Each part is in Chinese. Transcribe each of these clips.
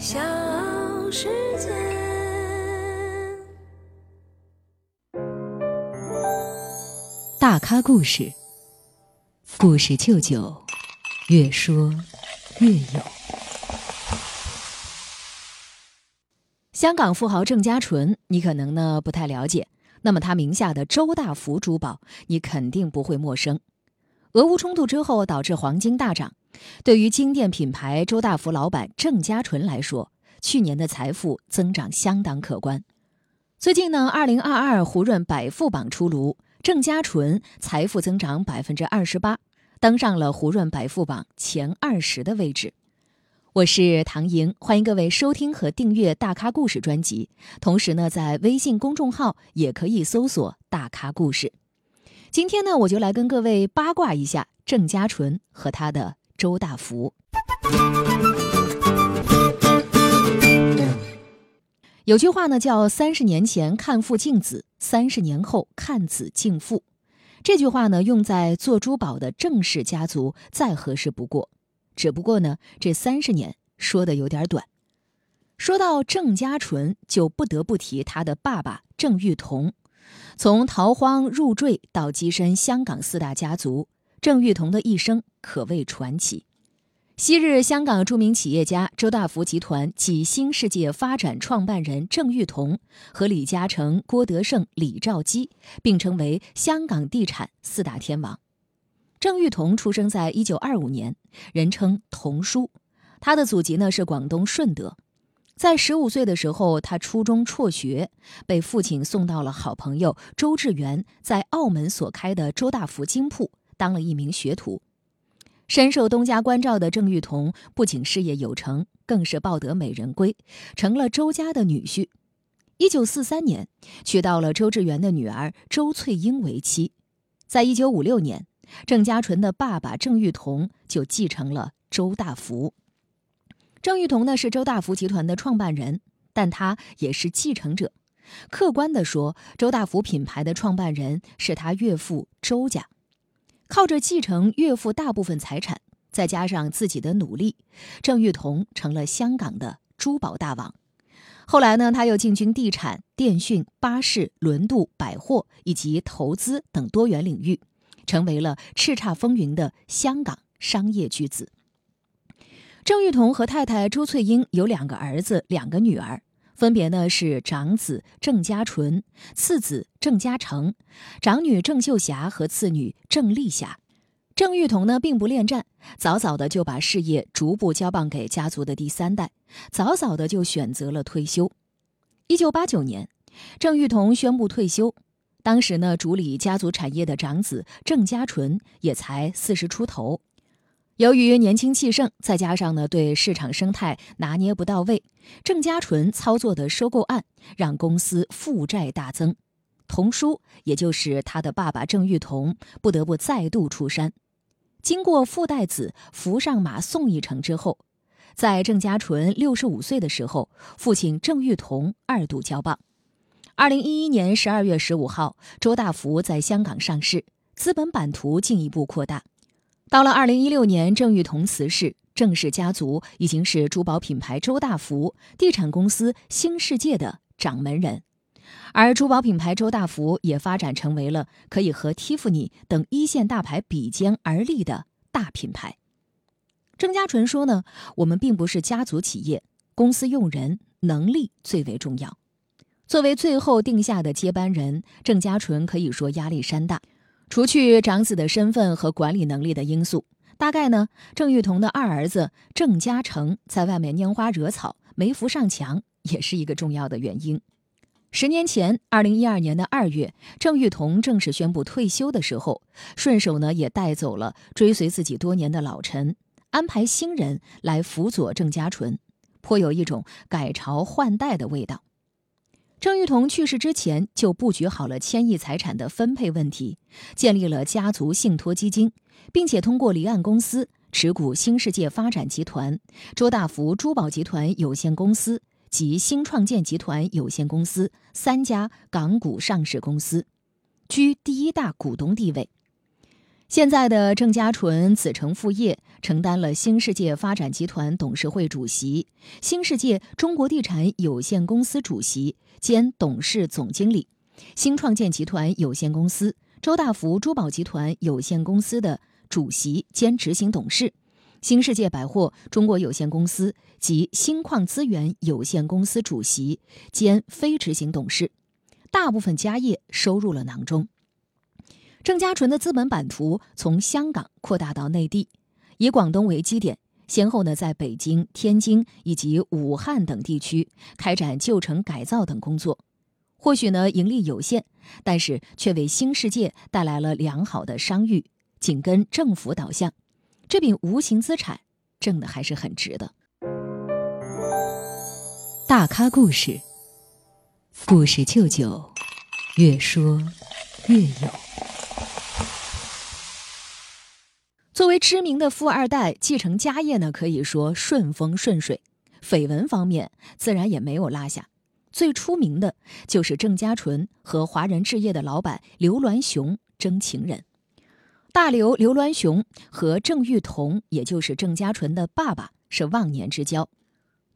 小世界。大咖故事，故事舅舅，越说越有。香港富豪郑家纯，你可能呢不太了解。那么他名下的周大福珠宝，你肯定不会陌生。俄乌冲突之后导致黄金大涨，对于金店品牌周大福老板郑家纯来说，去年的财富增长相当可观。最近呢，二零二二胡润百富榜出炉。郑家纯财富增长百分之二十八，登上了胡润百富榜前二十的位置。我是唐莹，欢迎各位收听和订阅《大咖故事》专辑。同时呢，在微信公众号也可以搜索“大咖故事”。今天呢，我就来跟各位八卦一下郑家纯和他的周大福。有句话呢，叫“三十年前看父敬子，三十年后看子敬父”。这句话呢，用在做珠宝的郑氏家族再合适不过。只不过呢，这三十年说的有点短。说到郑家纯，就不得不提他的爸爸郑裕彤。从逃荒入赘到跻身香港四大家族，郑裕彤的一生可谓传奇。昔日香港著名企业家周大福集团及新世界发展创办人郑裕彤和李嘉诚、郭德胜、李兆基并称为香港地产四大天王。郑裕彤出生在一九二五年，人称“童叔”，他的祖籍呢是广东顺德。在十五岁的时候，他初中辍学，被父亲送到了好朋友周志源在澳门所开的周大福金铺当了一名学徒。深受东家关照的郑裕彤不仅事业有成，更是抱得美人归，成了周家的女婿。一九四三年，娶到了周志源的女儿周翠英为妻。在一九五六年，郑家纯的爸爸郑裕彤就继承了周大福。郑裕彤呢是周大福集团的创办人，但他也是继承者。客观地说，周大福品牌的创办人是他岳父周家。靠着继承岳父大部分财产，再加上自己的努力，郑裕彤成了香港的珠宝大王。后来呢，他又进军地产、电讯、巴士、轮渡、百货以及投资等多元领域，成为了叱咤风云的香港商业巨子。郑裕彤和太太朱翠英有两个儿子，两个女儿。分别呢是长子郑家纯，次子郑家成，长女郑秀霞和次女郑丽霞。郑裕彤呢并不恋战，早早的就把事业逐步交棒给家族的第三代，早早的就选择了退休。一九八九年，郑裕彤宣布退休。当时呢，主理家族产业的长子郑家纯也才四十出头。由于年轻气盛，再加上呢对市场生态拿捏不到位，郑家纯操作的收购案让公司负债大增，童叔也就是他的爸爸郑裕彤不得不再度出山。经过父代子扶上马送一程之后，在郑家纯六十五岁的时候，父亲郑裕彤二度交棒。二零一一年十二月十五号，周大福在香港上市，资本版图进一步扩大。到了二零一六年，郑裕彤辞世，郑氏家族已经是珠宝品牌周大福、地产公司新世界的掌门人，而珠宝品牌周大福也发展成为了可以和蒂芙尼等一线大牌比肩而立的大品牌。郑家纯说呢，我们并不是家族企业，公司用人能力最为重要。作为最后定下的接班人，郑家纯可以说压力山大。除去长子的身份和管理能力的因素，大概呢，郑裕彤的二儿子郑家成在外面拈花惹草，没扶上墙，也是一个重要的原因。十年前，二零一二年的二月，郑裕彤正式宣布退休的时候，顺手呢也带走了追随自己多年的老臣，安排新人来辅佐郑家纯，颇有一种改朝换代的味道。郑裕彤去世之前就布局好了千亿财产的分配问题，建立了家族信托基金，并且通过离岸公司持股新世界发展集团、周大福珠宝集团有限公司及新创建集团有限公司三家港股上市公司，居第一大股东地位。现在的郑家纯子承父业，承担了新世界发展集团董事会主席、新世界中国地产有限公司主席兼董事总经理、新创建集团有限公司、周大福珠宝集团有限公司的主席兼执行董事。新世界百货中国有限公司及新矿资源有限公司主席兼非执行董事，大部分家业收入了囊中。郑家纯的资本版图从香港扩大到内地，以广东为基点，先后呢在北京、天津以及武汉等地区开展旧城改造等工作。或许呢盈利有限，但是却为新世界带来了良好的商誉，紧跟政府导向。这笔无形资产挣的还是很值的。大咖故事，故事舅舅，越说越有。作为知名的富二代，继承家业呢，可以说顺风顺水。绯闻方面自然也没有落下，最出名的就是郑家纯和华人置业的老板刘銮雄争情人。大刘刘銮雄和郑裕彤，也就是郑家纯的爸爸，是忘年之交。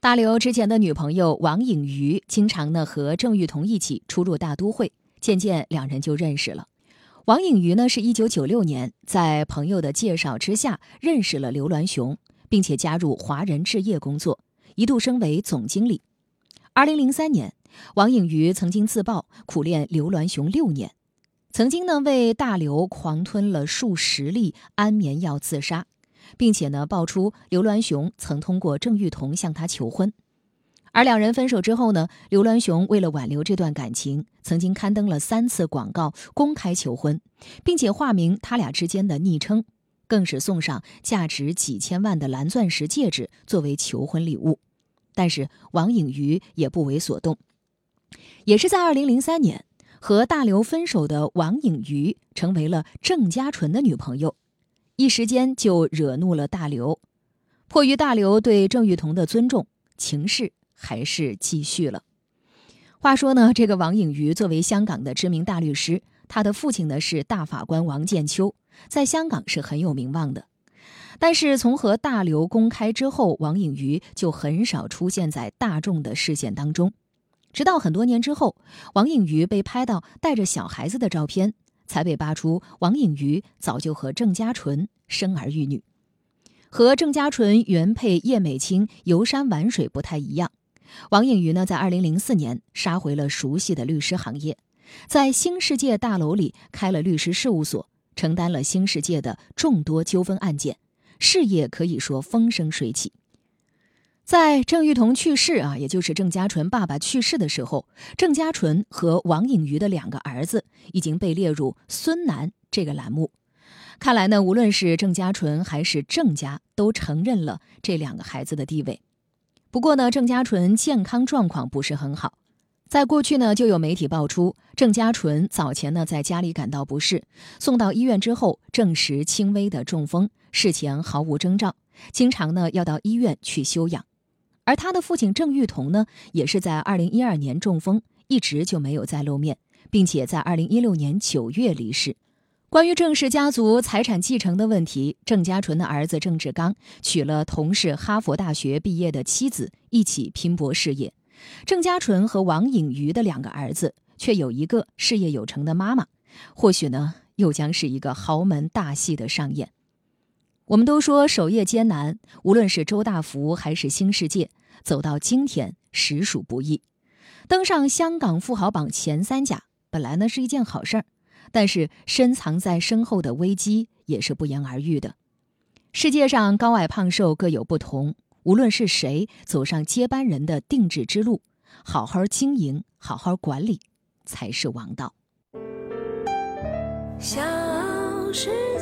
大刘之前的女朋友王颖瑜，经常呢和郑裕彤一起出入大都会，渐渐两人就认识了。王颖瑜呢是一九九六年在朋友的介绍之下认识了刘銮雄，并且加入华人置业工作，一度升为总经理。二零零三年，王颖瑜曾经自曝苦练刘銮雄六年。曾经呢，为大刘狂吞了数十粒安眠药自杀，并且呢，爆出刘銮雄曾通过郑裕彤向他求婚。而两人分手之后呢，刘銮雄为了挽留这段感情，曾经刊登了三次广告公开求婚，并且化名他俩之间的昵称，更是送上价值几千万的蓝钻石戒指作为求婚礼物。但是王颖瑜也不为所动，也是在二零零三年。和大刘分手的王颖瑜成为了郑家纯的女朋友，一时间就惹怒了大刘。迫于大刘对郑裕彤的尊重，情势还是继续了。话说呢，这个王颖瑜作为香港的知名大律师，他的父亲呢是大法官王建秋，在香港是很有名望的。但是从和大刘公开之后，王颖瑜就很少出现在大众的视线当中。直到很多年之后，王颖瑜被拍到带着小孩子的照片，才被扒出王颖瑜早就和郑家纯生儿育女。和郑家纯原配叶美清游山玩水不太一样，王颖瑜呢，在2004年杀回了熟悉的律师行业，在新世界大楼里开了律师事务所，承担了新世界的众多纠纷案件，事业可以说风生水起。在郑裕彤去世啊，也就是郑家纯爸爸去世的时候，郑家纯和王颖瑜的两个儿子已经被列入“孙男”这个栏目。看来呢，无论是郑家纯还是郑家，都承认了这两个孩子的地位。不过呢，郑家纯健康状况不是很好，在过去呢，就有媒体爆出郑家纯早前呢在家里感到不适，送到医院之后证实轻微的中风，事前毫无征兆，经常呢要到医院去休养。而他的父亲郑裕彤呢，也是在二零一二年中风，一直就没有再露面，并且在二零一六年九月离世。关于郑氏家族财产继承的问题，郑家纯的儿子郑志刚娶了同是哈佛大学毕业的妻子，一起拼搏事业。郑家纯和王颖瑜的两个儿子，却有一个事业有成的妈妈，或许呢，又将是一个豪门大戏的上演。我们都说守业艰难，无论是周大福还是新世界，走到今天实属不易。登上香港富豪榜前三甲，本来呢是一件好事儿，但是深藏在身后的危机也是不言而喻的。世界上高矮胖瘦各有不同，无论是谁走上接班人的定制之路，好好经营，好好管理，才是王道。小时。